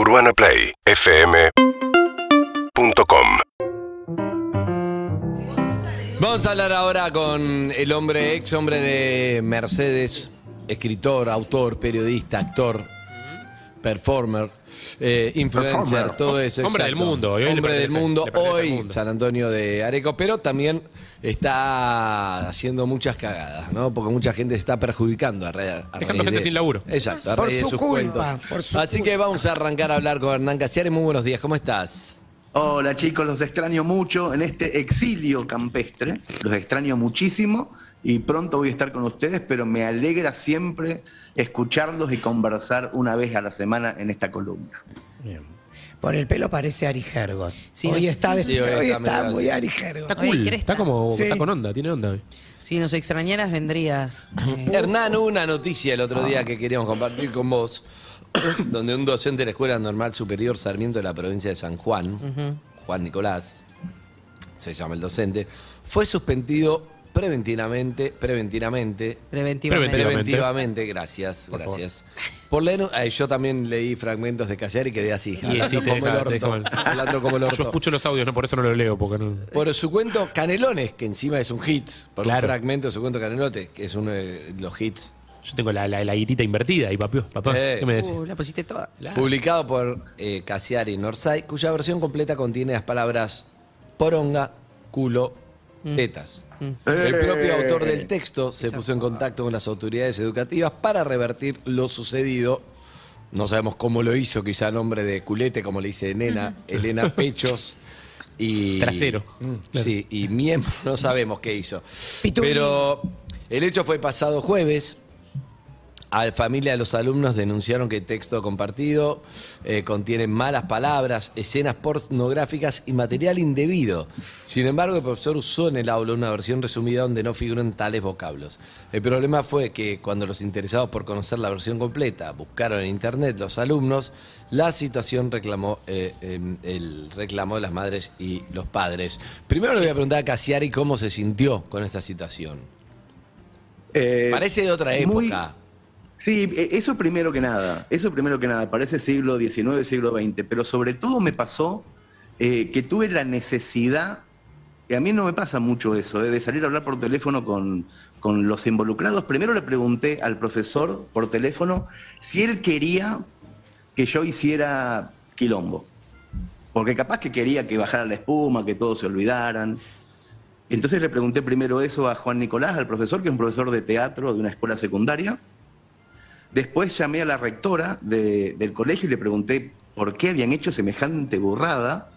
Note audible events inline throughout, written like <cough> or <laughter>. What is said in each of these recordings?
UrbanaPlayFM.com Vamos a hablar ahora con el hombre, ex hombre de Mercedes, escritor, autor, periodista, actor, performer, eh, influencer, Performer. todo eso. Hombre del mundo, hoy hombre del mundo, hoy mundo. San Antonio de Areco, pero también está haciendo muchas cagadas, ¿no? Porque mucha gente está perjudicando a, ra- a Dejando raíz gente de- sin laburo. Exacto, a Por raíz de sus culpa, cuentos. por su Así que vamos a arrancar a hablar con Hernán Casiari. Muy buenos días, ¿cómo estás? Hola chicos, los extraño mucho en este exilio campestre. Los extraño muchísimo y pronto voy a estar con ustedes, pero me alegra siempre escucharlos y conversar una vez a la semana en esta columna. Bien. Por el pelo parece Ari Hergot. Sí, hoy nos- está, de- Sí, hoy hoy está muy. Ari Hergot. Está cool, está como, Sí. está con onda, tiene onda hoy. Si nos extrañaras, vendrías. eh, <laughs> Hernán, hubo una noticia el otro día que queríamos compartir con vos, <coughs> donde un docente de la Escuela Normal Superior Sarmiento de la provincia de San Juan, Juan Nicolás, se llama el docente, fue suspendido preventivamente, preventivamente, preventivamente. Preventivamente. gracias, gracias. Por leer, eh, yo también leí fragmentos de Cassiari y quedé así, Y hablando como el deja- orto, hablando como el Yo escucho los audios, no por eso no los leo, porque no. Por su cuento Canelones, que encima es un hit, por Claro. un fragmento de su cuento Canelones, que es uno de los hits Yo tengo la, la, la guitita invertida ahí, papá. papá. Eh. ¿Qué me decís? Uh, la pusiste toda. Publicado por eh, Cassiari Norsay, cuya versión completa contiene las palabras poronga, culo, tetas. El propio autor del texto se puso en contacto con las autoridades educativas para revertir lo sucedido. No sabemos cómo lo hizo, quizá a nombre de culete, como le dice Nena, Elena <laughs> Pechos. Y, Trasero. Sí, y miembro, no sabemos qué hizo. Pero el hecho fue pasado jueves. A la familia de los alumnos denunciaron que el texto compartido eh, contiene malas palabras, escenas pornográficas y material indebido. Sin embargo, el profesor usó en el aula una versión resumida donde no figuran tales vocablos. El problema fue que cuando los interesados por conocer la versión completa buscaron en internet los alumnos, la situación reclamó eh, em, el reclamo de las madres y los padres. Primero le voy a preguntar a Casiari cómo se sintió con esta situación. Eh, Parece de otra muy- época. Sí, eh, eso primero que nada, eso primero que nada, parece siglo XIX, siglo XX, pero sobre todo me pasó eh, que tuve la necesidad, y a mí no me pasa mucho eso, eh, de salir a hablar por teléfono con, con los involucrados. Primero le pregunté al profesor por teléfono si él quería que yo hiciera quilombo, porque capaz que quería que bajara la espuma, que todos se olvidaran. Entonces le pregunté primero eso a Juan Nicolás, al profesor, que es un profesor de teatro de una escuela secundaria. Después llamé a la rectora de- del colegio y le pregunté por qué habían hecho semejante burrada.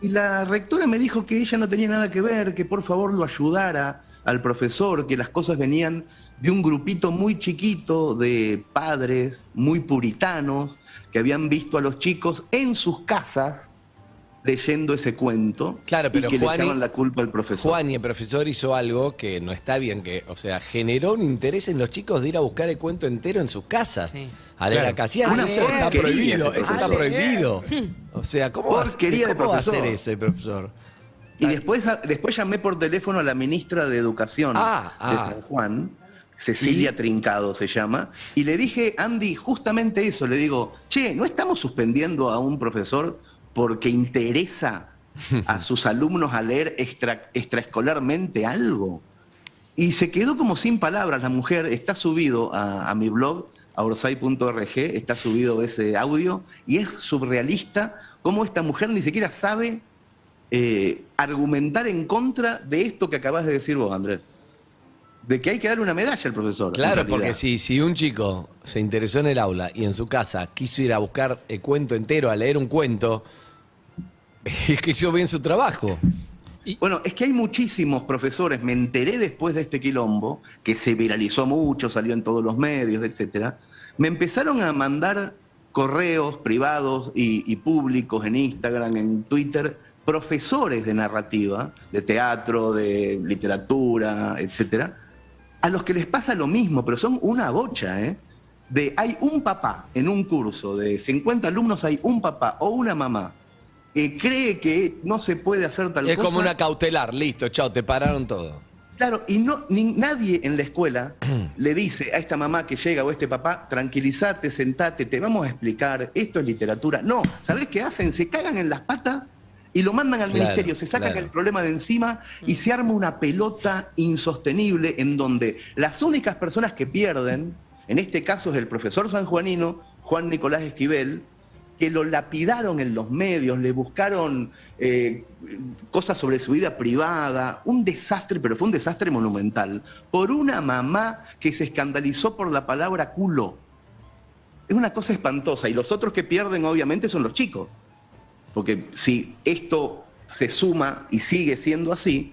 Y la rectora me dijo que ella no tenía nada que ver, que por favor lo ayudara al profesor, que las cosas venían de un grupito muy chiquito de padres muy puritanos que habían visto a los chicos en sus casas leyendo ese cuento Claro, pero y que Juani- le echaban la culpa al profesor. Juan y el profesor hizo algo que no está bien, que, o sea, generó un interés en los chicos de ir a buscar el cuento entero en sus casas. Sí. A leer Claro. a Casiano, Una eso está prohibido, eso está prohibido. <laughs> O sea, ¿cómo, va, cómo va a hacer eso el profesor? Y después, después llamé por teléfono a la ministra de Educación Ah, de ah. San Juan, Cecilia Trincado se llama, y le dije, Andy, justamente eso, le digo, che, ¿no estamos suspendiendo a un profesor porque interesa a <laughs> sus alumnos a leer extra, extraescolarmente algo? Y se quedó como sin palabras la mujer, está subido a, a mi blog, a orsay.org, está subido ese audio, y es surrealista cómo esta mujer ni siquiera sabe eh, argumentar en contra de esto que acabas de decir vos, Andrés. De que hay que darle una medalla al profesor. Claro, porque si, si un chico se interesó en el aula y en su casa quiso ir a buscar el cuento entero, a leer un cuento, <laughs> es que hizo bien su trabajo. Bueno, es que hay muchísimos profesores, me enteré después de este quilombo, que se viralizó mucho, salió en todos los medios, etcétera. Me empezaron a mandar correos privados y, y públicos en Instagram, en Twitter, profesores de narrativa, de teatro, de literatura, etcétera, a los que les pasa lo mismo, pero son una bocha, ¿eh? De hay un papá en un curso de 50 alumnos, hay un papá o una mamá que cree que no se puede hacer tal Es cosa. como una cautelar, listo, chao, te pararon todo. Claro, y no, ni, nadie en la escuela le dice a esta mamá que llega o a este papá, tranquilízate, sentate, te vamos a explicar, esto es literatura. No, ¿sabés qué hacen? Se cagan en las patas y lo mandan al Claro, ministerio, se sacan claro. el problema de encima y se arma una pelota insostenible en donde las únicas personas que pierden, en este caso es el profesor sanjuanino, Juan Nicolás Esquivel, que lo lapidaron en los medios, le buscaron eh, cosas sobre su vida privada, un desastre, pero fue un desastre monumental, por una mamá que se escandalizó por la palabra culo. Es una cosa espantosa y los otros que pierden obviamente son los chicos. Porque si esto se suma y sigue siendo así,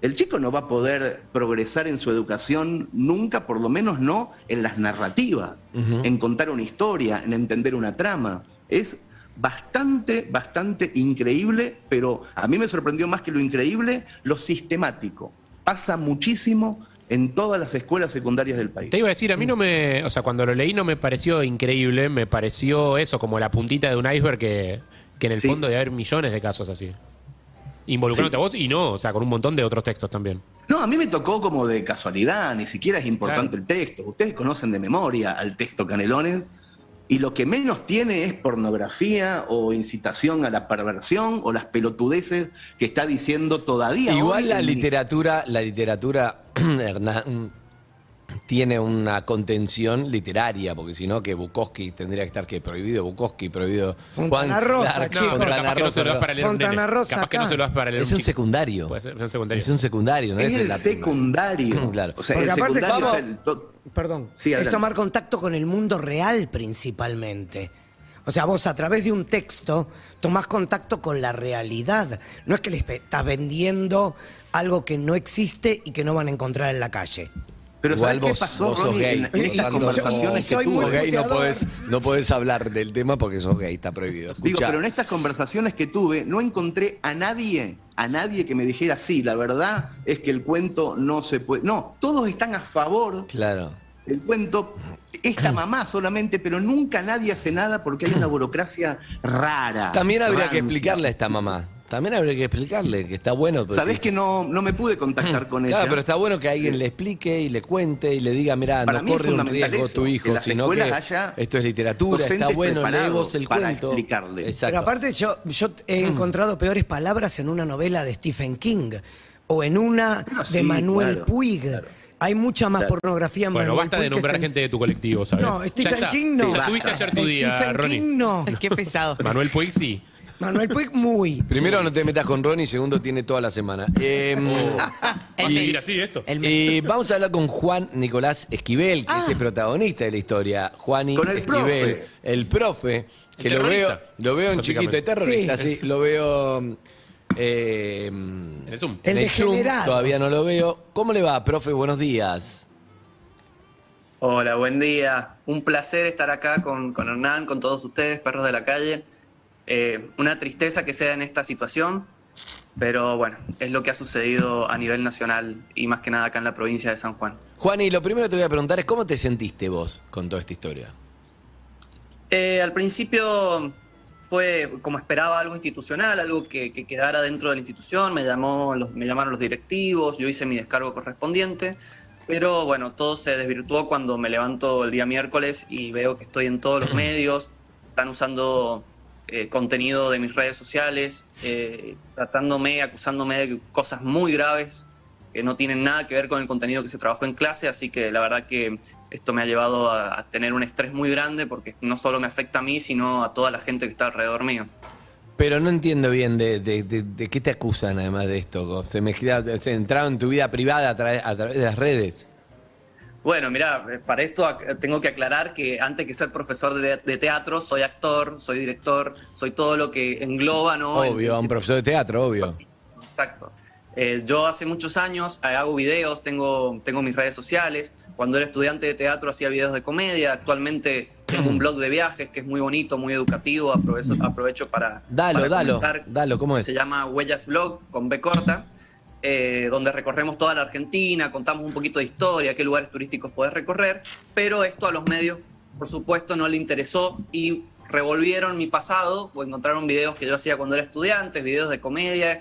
el chico no va a poder progresar en su educación nunca, por lo menos no en las narrativas, en contar una historia, en entender una trama. Es bastante, bastante increíble, pero a mí me sorprendió más que lo increíble, lo sistemático. Pasa muchísimo en todas las escuelas secundarias del país. Te iba a decir, a mí no me. O sea, cuando lo leí no me pareció increíble, me pareció eso, como la puntita de un iceberg que, que en el Sí. fondo debe haber millones de casos así. Involucrándote Sí. a vos y no, o sea, con un montón de otros textos también. No, a mí me tocó como de casualidad, ni siquiera es importante Claro. el texto. Ustedes conocen de memoria al texto Canelones y lo que menos tiene es pornografía o incitación a la perversión o las pelotudeces que está diciendo todavía. Igual hoy la literatura, la literatura, <clears throat> Hernán, tiene una contención literaria, porque si no, que Bukowski tendría que estar que prohibido, Bukowski prohibido. Fontana Rosa, claro, chicos. No, pero Fontana capaz que no se lo das Rosa, para leer un. Rosa Capaz que no se lo das para leer Es un secundario. Puede ser, es un secundario. Es un secundario, ¿no? Es el la secundario. <laughs> Claro. O sea, Porque el aparte, secundario vamos- es el to- Perdón. Sí, es adelante. tomar contacto con el mundo real principalmente. O sea, vos a través de un texto tomás contacto con la realidad. No es que les pe- estás vendiendo algo que no existe y que no van a encontrar en la calle. Pero Igual ¿sabes qué pasó, vos sos Ronnie, gay. en, en estas conversaciones soy que sos tuve? gay, no podés, no podés hablar del tema porque sos gay, está prohibido. Digo, pero en estas conversaciones que tuve no encontré a nadie, a nadie que me dijera, sí, la verdad es que el cuento no se puede. No, todos están a favor Claro. del cuento. Esta <clears throat> mamá solamente, pero nunca nadie hace nada porque hay una burocracia rara. También habría que explicarle a esta mamá. También habría que explicarle que está bueno. pues, Sabés que no, no me pude contactar con <laughs> ella. Claro, pero está bueno que alguien le explique y le cuente y le diga, mira, Para no corre un fundamental riesgo eso, tu hijo, sino que esto es literatura, está bueno, lee preparados vos el para cuento. explicarle. Exacto. Pero aparte yo, yo he encontrado peores palabras en una novela de Stephen King o en una Bueno, de Manuel claro, Puig. claro. Hay mucha más Claro. pornografía en Bueno, Manuel basta de Puig nombrar sen- gente de tu colectivo, ¿sabes? No, Stephen. King no. Ya tuviste ayer tu día, Stephen Ronnie. King no. Qué pesado. Manuel Puig sí. Manuel Puig muy. Primero no te metas con Ronnie, segundo tiene toda la semana. <laughs> Eh, ¿Va a seguir así esto? El eh, vamos a hablar con Juan Nicolás Esquivel, que es el protagonista de la historia. Juan Con el Esquivel, profe. el profe, que El lo veo, terrorista, lo veo en chiquito, es terrorista, Sí. sí, lo veo eh, En el Zoom. El degenerado. todavía no lo veo. ¿Cómo le va, profe? Buenos días. Hola, buen día. Un placer estar acá con, con Hernán, con todos ustedes, perros de la calle. Eh, una tristeza que sea en esta situación, pero bueno, es lo que ha sucedido a nivel nacional y más que nada acá en la provincia de San Juan. Juan, y lo primero que te voy a preguntar es cómo te sentiste vos con toda esta historia. Eh, al principio fue como esperaba algo institucional, algo que, que quedara dentro de la institución, me, llamó los- me llamaron los directivos, yo hice mi descargo correspondiente, pero bueno, todo se desvirtuó cuando me levanto el día miércoles y veo que estoy en todos los <clears throat> medios, están usando eh, contenido de mis redes sociales, eh, tratándome, acusándome de cosas muy graves que no tienen nada que ver con el contenido que se trabajó en clase, así que la verdad que esto me ha llevado a, tener un estrés muy grande porque no solo me afecta a mí, sino a toda la gente que está alrededor mío. Pero no entiendo bien de, de- de- de qué te acusan además de esto. Se me se entraron en tu vida privada a través de las redes. Bueno, mira, eh, para esto ac- tengo que aclarar que antes que ser profesor de, de teatro, soy actor, soy director, soy todo lo que engloba, ¿no? Obvio, un profesor de teatro, obvio. Exacto. Eh, yo hace muchos años eh, hago videos, tengo, tengo mis redes sociales. Cuando era estudiante de teatro hacía videos de comedia. Actualmente tengo un blog de viajes que es muy bonito, muy educativo. Aprovecho, aprovecho para. Dalo, para dalo, comentar. dalo, ¿cómo es? Se llama Huellas Blog con B corta, eh, donde recorremos toda la Argentina, contamos un poquito de historia, qué lugares turísticos podés recorrer. Pero esto a los medios, por supuesto, no le interesó y revolvieron mi pasado o encontraron videos que yo hacía cuando era estudiante, videos de comedia.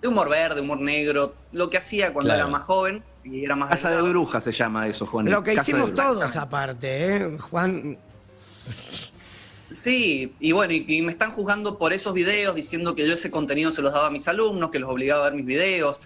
de humor verde, humor negro, lo que hacía cuando Claro. era más joven y era más Casa de brujas se llama eso, Juan. Lo que Casa hicimos todos aparte, ¿eh? Juan, Sí, y bueno, y, y me están juzgando por esos videos, diciendo que yo ese contenido se los daba a mis alumnos, que los obligaba a ver mis videos.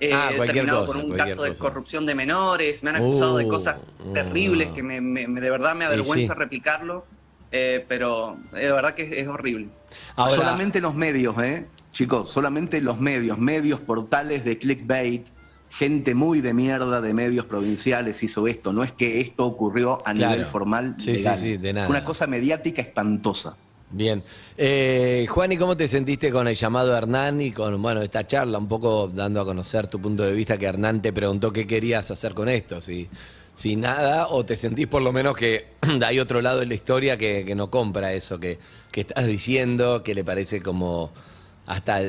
Eh, Ah, he terminado cosa, con un caso de corrupción de menores, me han acusado de Uh, cosas uh. terribles que me, me- me- de verdad me avergüenza sí. replicarlo, eh, pero eh, de verdad que es, es horrible. Ahora, solamente los medios, ¿eh? Chicos, solamente los medios, medios, portales de clickbait, gente muy de mierda de medios provinciales hizo esto. No es que esto ocurrió a Claro. nivel formal. Sí, sí, sí, de nada. Una cosa mediática espantosa. Bien. Eh, Juan, ¿y cómo te sentiste con el llamado de Hernán y con bueno, esta charla, un poco dando a conocer tu punto de vista, que Hernán te preguntó qué querías hacer con esto? Si, si nada, o te sentís por lo menos que <clears throat> hay otro lado de la historia que, que no compra eso que, que estás diciendo, que le parece como hasta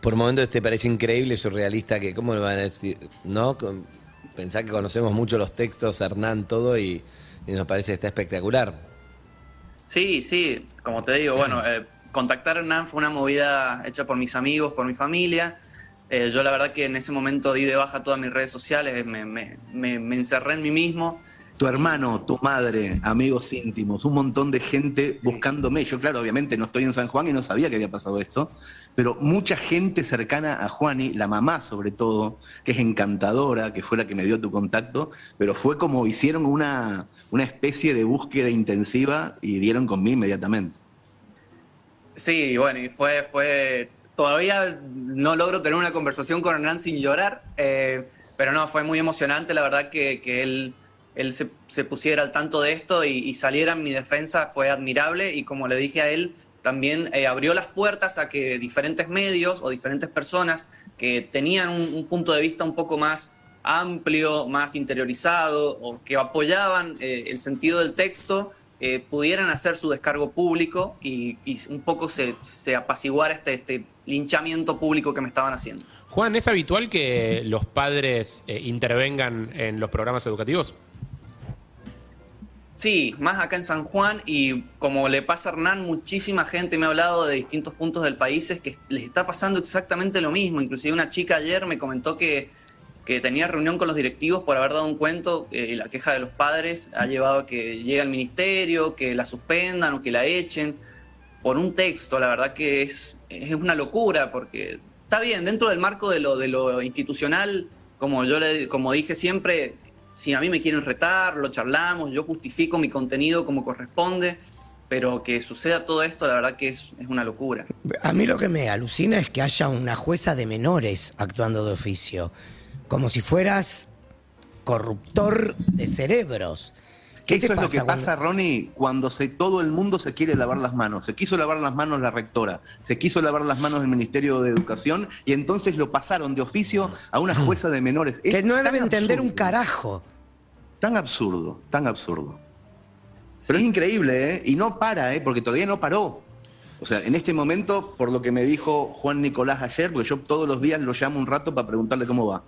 por momentos te parece increíble, surrealista, que cómo le van a decir, ¿no? Pensá que conocemos mucho los textos, Hernán, todo, y, y nos parece que está espectacular. Sí, sí, como te digo, bueno, eh, contactar a Hernán fue una movida hecha por mis amigos, por mi familia. Eh, yo la verdad que en ese momento di de baja todas mis redes sociales, me, me- me- me encerré en mí mismo. Tu hermano, tu madre, amigos íntimos, un montón de gente buscándome. Yo, claro, obviamente no estoy en San Juan y no sabía que había pasado esto, pero mucha gente cercana a Juani, la mamá sobre todo, que es encantadora, que fue la que me dio tu contacto, pero fue como hicieron una, una especie de búsqueda intensiva y dieron conmigo inmediatamente. Sí, bueno, y fue, fue, todavía no logro tener una conversación con Hernán sin llorar, eh, pero no, fue muy emocionante, la verdad que, que él, él se, pusiera al tanto de esto y, saliera en mi defensa fue admirable y como le dije a él, también eh, abrió las puertas a que diferentes medios o diferentes personas que tenían un, un punto de vista un poco más amplio, más interiorizado o que apoyaban eh, el sentido del texto, eh, pudieran hacer su descargo público y, un poco se, apaciguara este, este linchamiento público que me estaban haciendo. Juan, ¿es habitual que los padres intervengan en los programas educativos? Sí, más acá en San Juan y como le pasa a Hernán, muchísima gente me ha hablado de distintos puntos del país es que les está pasando exactamente lo mismo. Inclusive una chica ayer me comentó que, que tenía reunión con los directivos por haber dado un cuento eh, y la queja de los padres ha llevado a que llegue al ministerio, que la suspendan o que la echen por un texto. La verdad que es, es una locura porque está bien, dentro del marco de lo, de lo institucional, como yo le, como dije siempre, si a mí me quieren retar, lo charlamos, yo justifico mi contenido como corresponde, pero que suceda todo esto, la verdad que es, es una locura. A mí lo que me alucina es que haya una jueza de menores actuando de oficio, como si fueras corruptor de cerebros. ¿Qué Eso te es lo que pasa, Ronnie, cuando se, todo el mundo se quiere lavar las manos. Se quiso lavar las manos la rectora, se quiso lavar las manos el Ministerio de Educación y entonces lo pasaron de oficio a una jueza de menores. Es Que no debe entender un carajo. Tan absurdo, tan absurdo. Pero es increíble, ¿eh? Y no para, ¿eh? Porque todavía no paró. O sea, en este momento, por lo que me dijo Juan Nicolás ayer, porque yo todos los días lo llamo un rato para preguntarle cómo va.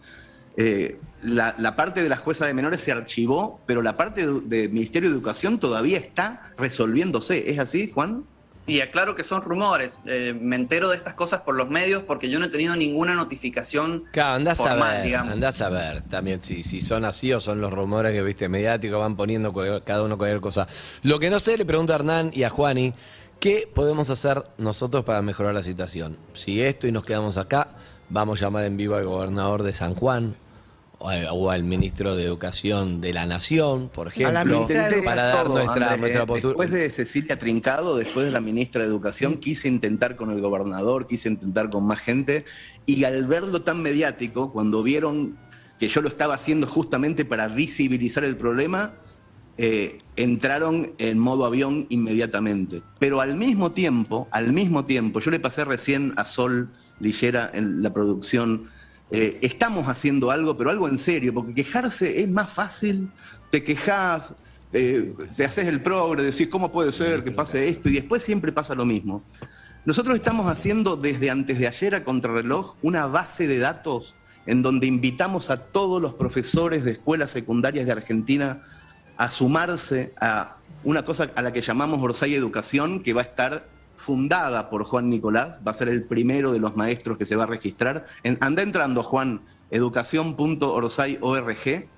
Eh, la, la parte de la jueza de menores se archivó, pero la parte del de Ministerio de Educación todavía está resolviéndose. ¿Es así, Juan? Y aclaro que son rumores, eh, me entero de estas cosas por los medios porque yo no he tenido ninguna notificación Claro, andás a formal, ver, digamos. andás a ver también si, si son así o son los rumores que viste mediáticos, van poniendo cada uno cualquier cosa. Lo que no sé, le pregunto a Hernán y a Juani, ¿qué podemos hacer nosotros para mejorar la situación? Si esto y nos quedamos acá, vamos a llamar en vivo al gobernador de San Juan o, al- ministro de Educación de la Nación, por ejemplo, para dar todo, nuestra, Andrés, nuestra ¿eh? postura. Después de Cecilia Trincado, después de la ministra de Educación, quise intentar con el gobernador, quise intentar con más gente, y al verlo tan mediático, cuando vieron que yo lo estaba haciendo justamente para visibilizar el problema, eh, entraron en modo avión inmediatamente. Pero al mismo tiempo, al mismo tiempo, yo le pasé recién a Sol Lillera en la producción, eh, estamos haciendo algo, pero algo en serio, porque quejarse es más fácil, te quejas, eh, te haces el progre, decís cómo puede ser que pase esto, y después siempre pasa lo mismo. Nosotros estamos haciendo desde antes de ayer a contrarreloj una base de datos en donde invitamos a todos los profesores de escuelas secundarias de Argentina a sumarse a una cosa a la que llamamos Orsay Educación, que va a estar fundada por Juan Nicolás, va a ser el primero de los maestros que se va a registrar. En- anda entrando, Juan, educación.orsay.org,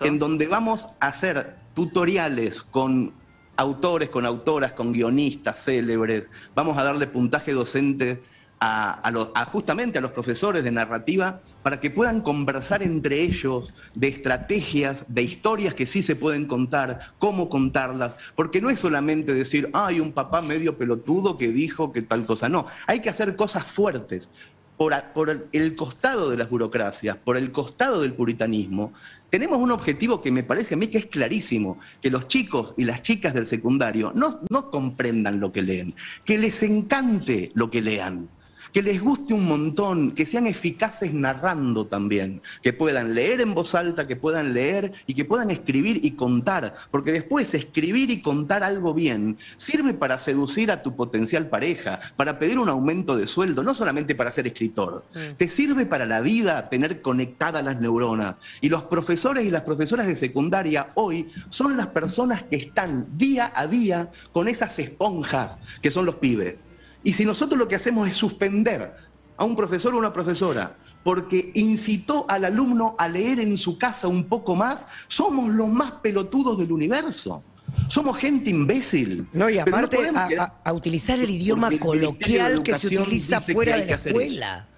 en donde vamos a hacer tutoriales con autores, con autoras, con guionistas célebres. Vamos a darle puntaje docente a, los- justamente a los profesores de narrativa para que puedan conversar entre ellos de estrategias, de historias que sí se pueden contar, cómo contarlas, porque no es solamente decir, hay un papá medio pelotudo que dijo que tal cosa, no, hay que hacer cosas fuertes. Por, por el costado de las burocracias, por el costado del puritanismo, tenemos un objetivo que me parece a mí que es clarísimo, que los chicos y las chicas del secundario no, no comprendan lo que leen, que les encante lo que lean, que les guste un montón, que sean eficaces narrando también, que puedan leer en voz alta, que puedan leer y que puedan escribir y contar, porque después escribir y contar algo bien sirve para seducir a tu potencial pareja, para pedir un aumento de sueldo, no solamente para ser escritor, te sirve para la vida tener conectadas las neuronas. Y los profesores y las profesoras de secundaria hoy son las personas que están día a día con esas esponjas que son los pibes. Y si nosotros lo que hacemos es suspender a un profesor o una profesora porque incitó al alumno a leer en su casa un poco más, somos los más pelotudos del universo. Somos gente imbécil. No, y aparte podemos a, quedar- a- a utilizar el idioma coloquial que se utiliza fuera de la escuela.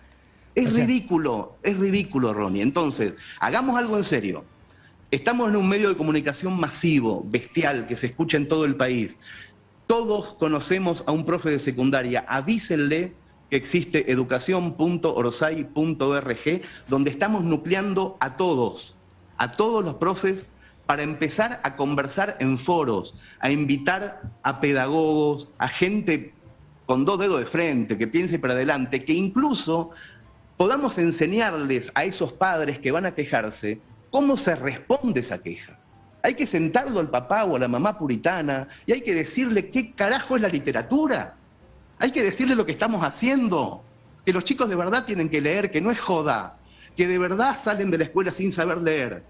Es O sea- ridículo, es ridículo, Ronnie. Entonces, hagamos algo en serio. Estamos en un medio de comunicación masivo, bestial, que se escucha en todo el país. Todos conocemos a un profe de secundaria. Avísenle que existe educación.orosai.org, donde estamos nucleando a todos, a todos los profes, para empezar a conversar en foros, a invitar a pedagogos, a gente con dos dedos de frente, que piense para adelante, que incluso podamos enseñarles a esos padres que van a quejarse cómo se responde esa queja. Hay que sentarlo al papá o a la mamá puritana y hay que decirle qué carajo es la literatura. Hay que decirle lo que estamos haciendo. Que los chicos de verdad tienen que leer, que no es joda. Que de verdad salen de la escuela sin saber leer.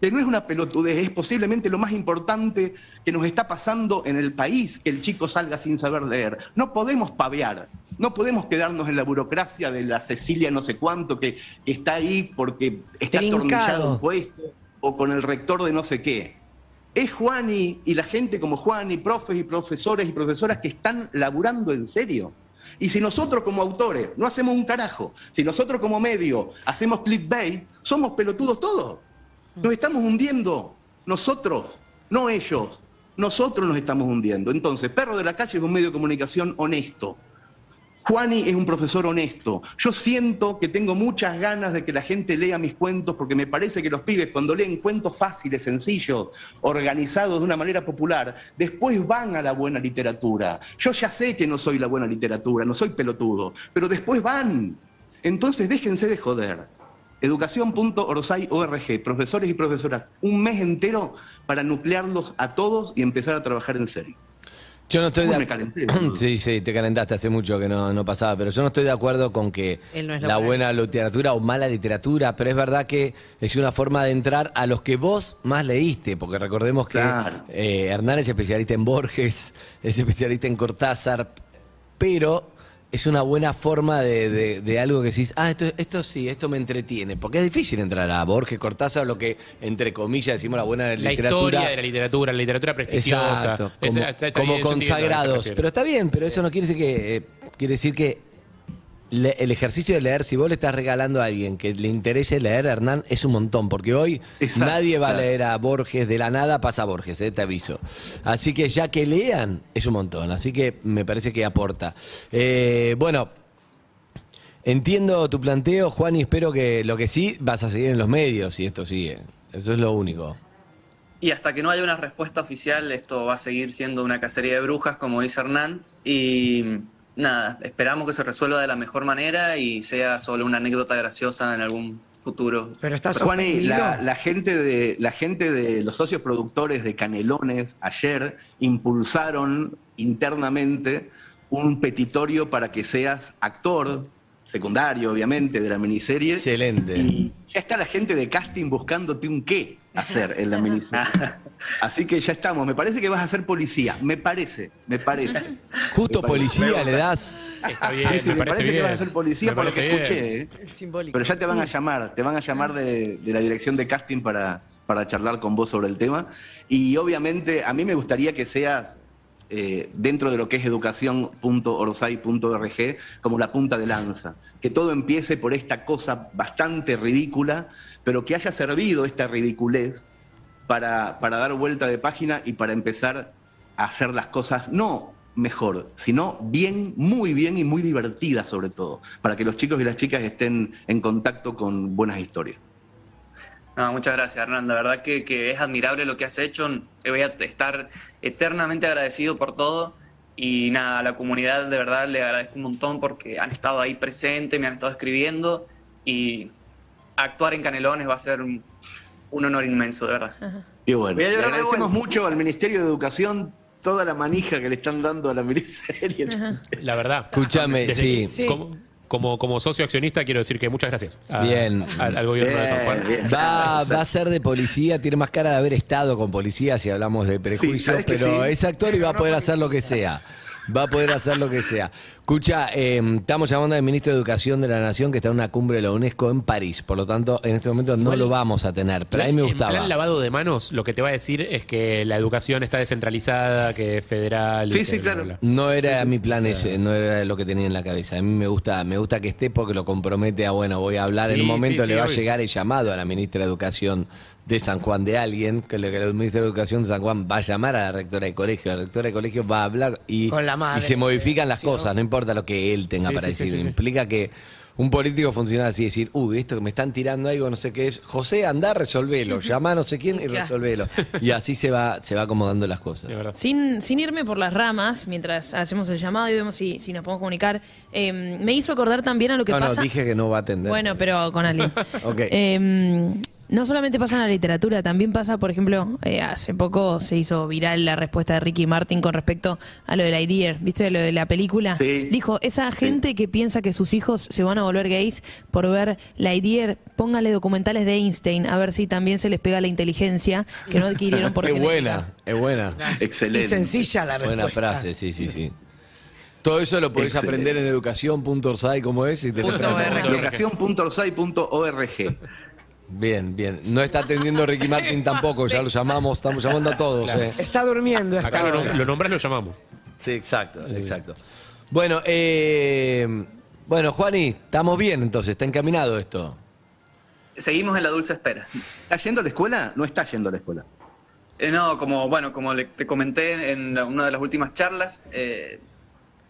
Que no es una pelotudez, es posiblemente lo más importante que nos está pasando en el país, que el chico salga sin saber leer. No podemos pavear, no podemos quedarnos en la burocracia de la Cecilia no sé cuánto que, que está ahí porque está Trincado. atornillado un puesto o con el rector de no sé qué. Es Juani y la gente como Juani, profes y profesores y profesoras que están laburando en serio. Y si nosotros como autores no hacemos un carajo, si nosotros como medio hacemos clickbait, somos pelotudos todos. Nos estamos hundiendo. Nosotros, no ellos. Nosotros nos estamos hundiendo. Entonces, Perro de la Calle es un medio de comunicación honesto. Juani es un profesor honesto. Yo siento que tengo muchas ganas de que la gente lea mis cuentos porque me parece que los pibes cuando leen cuentos fáciles, sencillos, organizados de una manera popular, después van a la buena literatura. Yo ya sé que no soy la buena literatura, no soy pelotudo, pero después van. Entonces déjense de joder. Educación.orosai.org, profesores y profesoras, un mes entero para nuclearlos a todos y empezar a trabajar en serio. Yo no estoy de me calenté. <clears throat> Sí, sí, te calentaste hace mucho que no, no pasaba, pero yo no estoy de acuerdo con que no la la buena literatura o mala literatura, pero es verdad que es una forma de entrar a los que vos más leíste, porque recordemos que Claro. eh, Hernán es especialista en Borges, es especialista en Cortázar, pero es una buena forma de, de- de algo que decís, ah, esto, esto sí, esto me entretiene, porque es difícil entrar a Borges, Cortázar, lo que entre comillas decimos la buena La literatura. historia de la literatura, la literatura prestigiosa. Exacto, como, está- está consagrados. Pero está bien, pero eso no quiere decir que. eh, quiere decir que le- el ejercicio de leer, si vos le estás regalando a alguien que le interese leer, Hernán, es un montón. Porque hoy Exacto, nadie va a leer a Borges de la nada, pasa a Borges, eh, te aviso. Así que ya que lean, es un montón. Así que me parece que aporta. Eh, bueno. Entiendo tu planteo, Juan, y espero que lo que sí vas a seguir en los medios y esto sigue. Eso es lo único. Y hasta que no haya una respuesta oficial, esto va a seguir siendo una cacería de brujas, como dice Hernán. Y nada, esperamos que se resuelva de la mejor manera y sea solo una anécdota graciosa en algún futuro. Pero está suspendido. la, la gente de, la gente de los socios productores de Canelones ayer impulsaron internamente un petitorio para que seas actor, secundario obviamente, de la miniserie. Excelente. Y ya está la gente de casting buscándote un qué. Hacer en la miniserie. Así que ya estamos. Me parece que vas a ser policía. Me parece, me parece. Justo Me parece. policía le das. Está bien, Sí, sí, me, me parece, parece que bien. vas a ser policía Me por lo que bien. escuché. ¿eh? Simbólico. Pero ya te van a llamar, te van a llamar de, de la dirección de casting para, para charlar con vos sobre el tema. Y obviamente a mí me gustaría que seas, eh, dentro de lo que es educación.orsay.org, como la punta de lanza. Que todo empiece por esta cosa bastante ridícula, pero que haya servido esta ridiculez para, para dar vuelta de página y para empezar a hacer las cosas no mejor, sino bien, muy bien y muy divertidas sobre todo, para que los chicos y las chicas estén en contacto con buenas historias. No, muchas gracias, Hernán. La verdad que, que es admirable lo que has hecho. Voy a estar eternamente agradecido por todo. Y nada, a la comunidad de verdad le agradezco un montón porque han estado ahí presentes, me han estado escribiendo. Y actuar en Canelones va a ser un, un honor inmenso, de verdad. Y bueno, le agradecemos mucho al Ministerio de Educación toda la manija que le están dando a la miniserie. La verdad. Escúchame, sí. Sí. Como, como socio accionista quiero decir que muchas gracias a- Bien. al, al gobierno de San Juan. Bien, bien. Va, va a ser de policía, tiene más cara de haber estado con policía si hablamos de prejuicios, ¿sabes que pero sí? es actor y va a poder hacer lo que sea. Va a poder hacer lo que sea. Escucha, eh, estamos llamando al ministro de Educación de la Nación que está en una cumbre de la UNESCO en París. Por lo tanto, en este momento no lo vamos a tener. Pero a mí me En gustaba. plan lavado de manos, lo que te va a decir es que la educación está descentralizada, que es federal. Sí, sí, bla, claro. bla, bla. No era mi plan ese, no era lo que tenía en la cabeza. A mí me gusta, me gusta que esté porque lo compromete a, bueno, voy a hablar. en un momento sí, le va a llegar el llamado a la ministra de Educación de San Juan de alguien, que el ministro de Educación de San Juan va a llamar a la rectora de colegio. La rectora de colegio va a hablar y, Con la madre. y se modifican las cosas, no importa lo que él tenga Sí, para sí, decir. sí, sí. Implica que un político funciona así, decir, uy, esto que me están tirando algo, no sé qué es. José, anda, resolvelo. <laughs> Llama a no sé quién y resolvelo. Y así se va, se va acomodando las cosas. Sin, sin irme por las ramas, mientras hacemos el llamado y vemos si, si nos podemos comunicar, eh, me hizo acordar también a lo que No, pasa. no, dije que no va a atender. Bueno, pero con alguien. <laughs> Ok. Eh, no solamente pasa en la literatura, también pasa, por ejemplo, eh, hace poco se hizo viral la respuesta de Ricky Martin con respecto a lo de la Idea, ¿viste? Lo de la película. Sí. Dijo, esa gente que piensa que sus hijos se van a volver gays por ver la Idea, póngale documentales de Einstein, a ver si también se les pega la inteligencia que no adquirieron por Es genética. buena, es buena. Excelente. Es sencilla la respuesta. Buena frase, sí, sí, sí. Todo eso lo podés Excelente. aprender en educación.orsay, como es, y te. Educación.orsay.org. Bien, bien. No está atendiendo Ricky Martin tampoco, ya lo llamamos, estamos llamando a todos, eh. Está durmiendo esta Acá lo, lo nombras, lo llamamos. Sí, exacto, exacto. Bueno, eh, bueno, Juani, estamos bien entonces, está encaminado esto. Seguimos en la dulce espera. ¿Está yendo a la escuela? No está yendo a la escuela. Eh, no, como bueno, como le- te comenté en la- una de las últimas charlas, eh,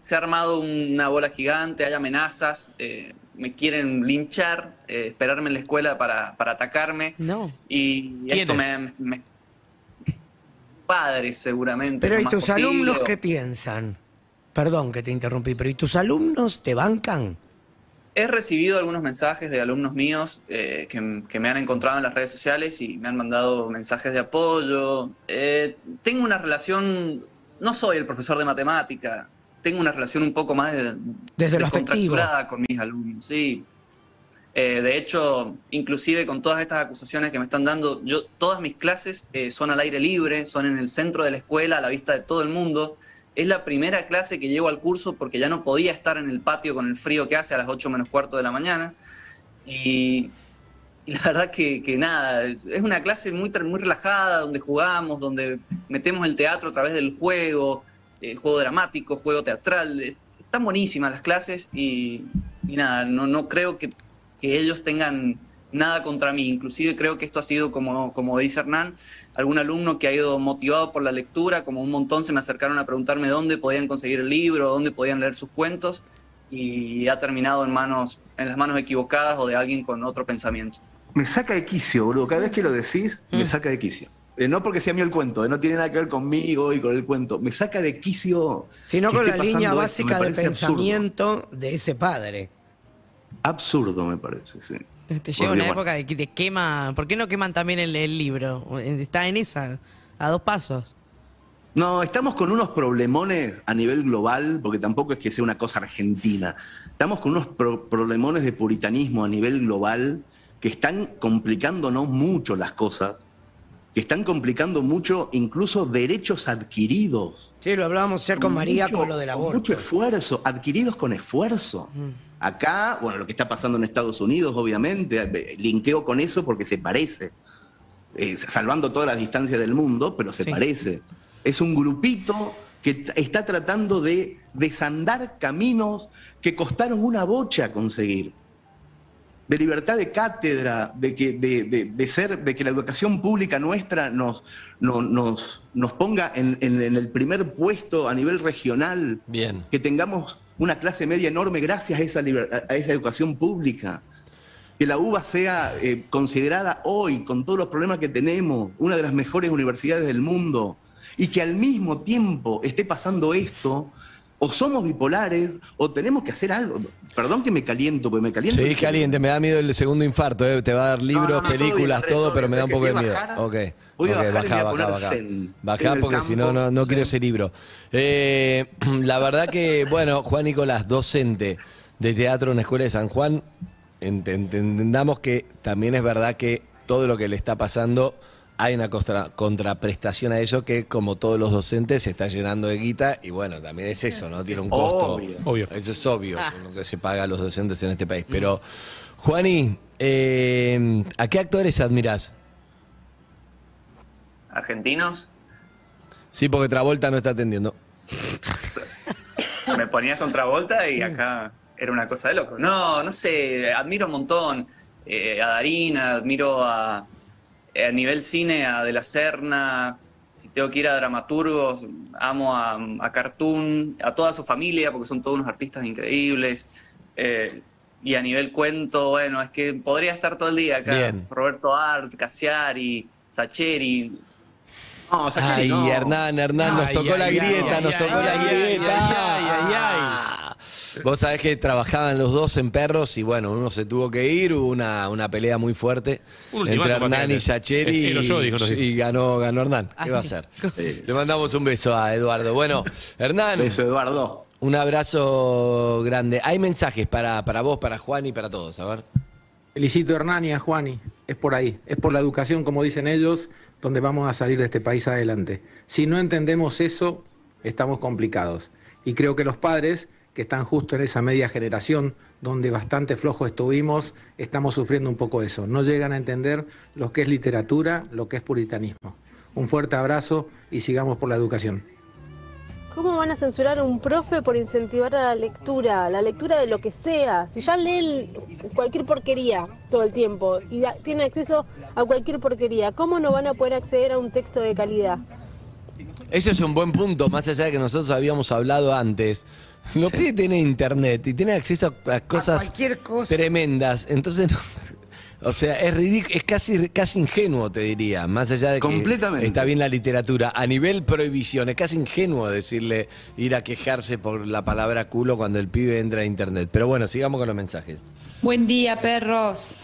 se ha armado una bola gigante, hay amenazas, eh, me quieren linchar, eh, esperarme en la escuela para, para atacarme. No. Y esto me, me- Padres, seguramente. Pero ¿y tus posible, alumnos qué piensan? Perdón que te interrumpí, pero ¿y tus alumnos te bancan? He recibido algunos mensajes de alumnos míos eh, que, que me han encontrado en las redes sociales y me han mandado mensajes de apoyo. Eh, tengo una relación, no soy el profesor de matemática, tengo una relación un poco más de, Desde descontracturada con mis alumnos, sí. Eh, de hecho, inclusive con todas estas acusaciones que me están dando, yo todas mis clases eh, son al aire libre, son en el centro de la escuela, a la vista de todo el mundo. Es la primera clase que llevo al curso porque ya no podía estar en el patio con el frío que hace a las 8 menos cuarto de la mañana. Y, y la verdad que, que nada, es, es una clase muy, muy relajada, donde jugamos, donde metemos el teatro a través del juego, eh, juego dramático, juego teatral. Eh, Están buenísimas las clases y, y nada, no, no creo que, que ellos tengan nada contra mí. Inclusive creo que esto ha sido, como, como dice Hernán, algún alumno que ha ido motivado por la lectura, como un montón se me acercaron a preguntarme dónde podían conseguir el libro, dónde podían leer sus cuentos y ha terminado en manos, en las manos equivocadas o de alguien con otro pensamiento. Me saca de quicio, boludo. Cada vez que lo decís, me saca de quicio. No porque sea mío el cuento, no tiene nada que ver conmigo y con el cuento. Me saca de quicio. Sino que con la línea básica de absurdo. pensamiento de ese padre. Absurdo, me parece, sí. Te llega una época de, de quema. ¿Por qué no queman también el, el libro? Está en esa, a dos pasos. No, estamos con unos problemones a nivel global, porque tampoco es que sea una cosa argentina. Estamos con unos pro- problemones de puritanismo a nivel global que están complicándonos mucho las cosas que están complicando mucho incluso derechos adquiridos. Sí, lo hablábamos ayer con María con lo del con aborto. Mucho esfuerzo, adquiridos con esfuerzo. Acá, bueno, lo que está pasando en Estados Unidos, obviamente, eh, linkeo con eso porque se parece. Eh, salvando todas las distancias del mundo, pero se Sí. parece. Es un grupito que está tratando de desandar caminos que costaron una bocha conseguir. De libertad de cátedra, de que, de, de- de ser, de que la educación pública nuestra nos, no- nos, nos ponga en, en- en el primer puesto a nivel regional Bien. que tengamos una clase media enorme gracias a esa, a esa educación pública. Que la UBA sea eh, considerada hoy, con todos los problemas que tenemos, una de las mejores universidades del mundo. Y que al mismo tiempo esté pasando esto, o somos bipolares, o tenemos que hacer algo. Perdón que me caliento, porque me caliento. Sí, caliente, me da miedo el segundo infarto, eh. te va a dar libros, no, películas, todo, todo pero me da un ¿Sabes poco de miedo. voy a bajar? Ok, Voy a ok, bajar baja, baja, Bajá porque si no, no, no quiero ese libro. Eh, <clears throat> la verdad que, bueno, Juan Nicolás, docente de teatro en la Escuela de San Juan, ent- ent- entendamos que también es verdad que todo lo que le está pasando hay una contra- contraprestación a eso que como todos los docentes se está llenando de guita y bueno, también es eso, ¿no? Tiene un costo. Obvio. Obvio. Eso es obvio, con lo que se paga a los docentes en este país. Pero, Juani, eh, ¿a qué actores admirás? Argentinos, Sí, porque Travolta no está atendiendo. me ponías contra Volta y acá era una cosa de loco. No, no sé, admiro un montón eh, a Darina, admiro a, a nivel cine a De la Serna. Si tengo que ir a dramaturgos, amo a, a Cartoon, a toda su familia, porque son todos unos artistas increíbles. Eh, y a nivel cuento, bueno, es que podría estar todo el día acá. Bien. Roberto Art, Cassiari, Sacheri. No, Sacheri, Ay, no. Hernán, Hernán, nos tocó ay, la grieta, ay, nos ay, tocó ay, la ay, grieta. Vos sabés que trabajaban los dos en perros y bueno, uno se tuvo que ir, hubo una, una pelea muy fuerte Un entre Hernán y. Sacheri y ganó, ganó Hernán. ¿Qué Ah, va a hacer? <laughs> Le mandamos un beso a Eduardo. Bueno, Hernán, Eso, Eduardo. un abrazo grande. Hay mensajes para, para vos, para Juan y para todos. A ver. Felicito a Hernán y a Juani, es por ahí, es por la educación, como dicen ellos, donde vamos a salir de este país adelante. Si no entendemos eso, estamos complicados. Y creo que los padres, que están justo en esa media generación, donde bastante flojos estuvimos, estamos sufriendo un poco eso. No llegan a entender lo que es literatura, lo que es puritanismo. Un fuerte abrazo y sigamos por la educación. ¿Cómo van a censurar a un profe por incentivar a la lectura? La lectura de lo que sea. Si ya leen cualquier porquería todo el tiempo y tienen acceso a cualquier porquería, ¿cómo no van a poder acceder a un texto de calidad? Eso es un buen punto, más allá de que nosotros habíamos hablado antes. Los pibes tienen internet y tienen acceso a, cosas cosa. tremendas. Entonces, no- <laughs> o sea, es ridículo, es casi, casi ingenuo, te diría. Más allá de que Completamente. está bien la literatura. A nivel prohibición, es casi ingenuo decirle ir a quejarse por la palabra culo cuando el pibe entra a internet. Pero bueno, sigamos con los mensajes. Buen día, perros.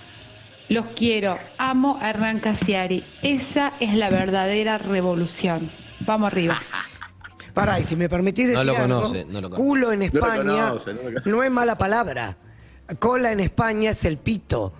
Los quiero. Amo a Hernán Casiari. Esa es la verdadera revolución. Vamos arriba. <laughs> Pará, y si me permitís No decir lo algo, conoce, no lo conoce. culo en No lo España conoce, no lo conoce. no es mala palabra. Cola en España es el pito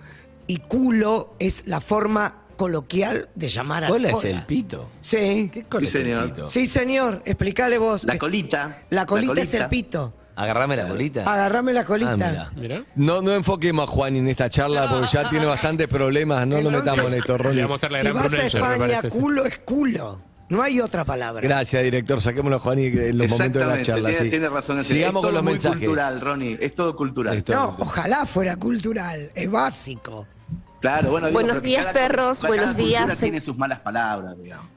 y culo es la forma coloquial de llamar a ¿Cola la es el pito? Sí. ¿Qué cola Sí, es el señor. pito? Sí, señor, explícale vos. La colita. La colita es el pito. Agarrame la colita. Agarrame la colita. Ah. No, no enfoquemos a Juan en esta charla porque ya tiene bastantes problemas. No lo metamos en esto, Ronnie. Vamos a hacer la si gran vas a España, parece. culo es culo. No hay otra palabra. Gracias, director. Saquémoslo Juan y en los momentos de la charla. tiene, sí. tiene razón. Sigamos es todo con los muy mensajes. cultural, Ronnie. Es todo cultural. No, ojalá fuera cultural. Es básico. Claro, bueno, digo, Buenos días, cada- perros, cada buenos días. Tiene sus malas palabras, digamos.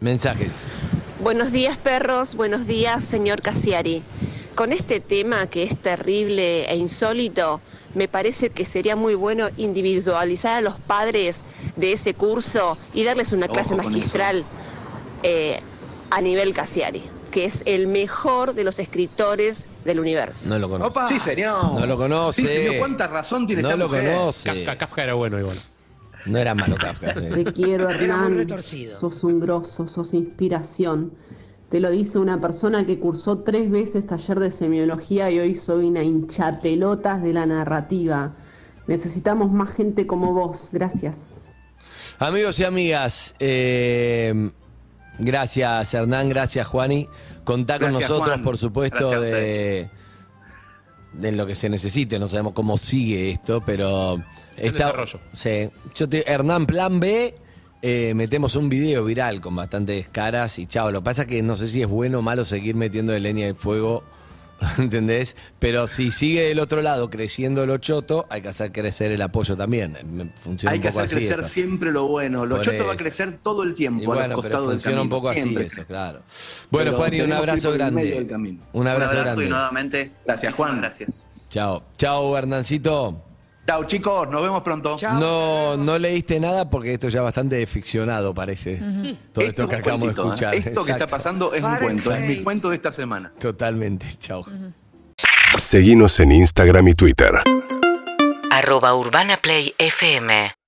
Mensajes. Buenos días, perros. Buenos días, señor Casiari. Con este tema que es terrible e insólito, me parece que sería muy bueno individualizar a los padres de ese curso y darles una Ojo clase con magistral eh, a nivel Casiari, que es el mejor de los escritores del universo. No lo conoce. Opa. Sí, señor. No lo conoce. Sí, señor. ¿Cuánta razón tiene No esta lo mujer? conoce. Kafka, Kafka era bueno igual. No era malo Kafka. sí. <laughs> Te quiero, Hernán. Sos un grosso, sos inspiración. Te lo dice una persona que cursó tres veces taller de semiología y hoy soy una hinchapelotas de la narrativa. Necesitamos más gente como vos. Gracias. Amigos y amigas, eh, gracias Hernán, gracias Juani. Contá con nosotros, Juan. por supuesto, Gracias de, de lo que se necesite. No sabemos cómo sigue esto, pero está. desarrollo. Sí. Yo te- Hernán, plan B. eh, metemos un video viral con bastantes caras y chao. Lo que pasa es que no sé si es bueno o malo seguir metiendo de leña en fuego, <laughs> ¿entendés? Pero si sigue del otro lado creciendo lo choto, hay que hacer crecer el apoyo también. Funciona Hay un que poco hacer así. crecer esto. siempre lo bueno. Lo Por choto va a crecer todo el tiempo Y bueno, pero costados del funciona un poco así siempre. eso, claro. Bueno, Pero Juan, y un que abrazo grande. camino. Un Un abrazo abrazo grande. y nuevamente. Gracias, Juan. Gracias. Chao. Chao, Hernancito. Chao, chicos. Nos vemos pronto. No, no leíste nada porque esto ya bastante ficcionado parece. Todo Esto esto es que acabamos de ¿eh? escuchar. Esto que está pasando es un cuento. Es mi cuento de esta semana. Totalmente. Chao. Seguinos en Instagram y Twitter. Arroba Urbana Play FM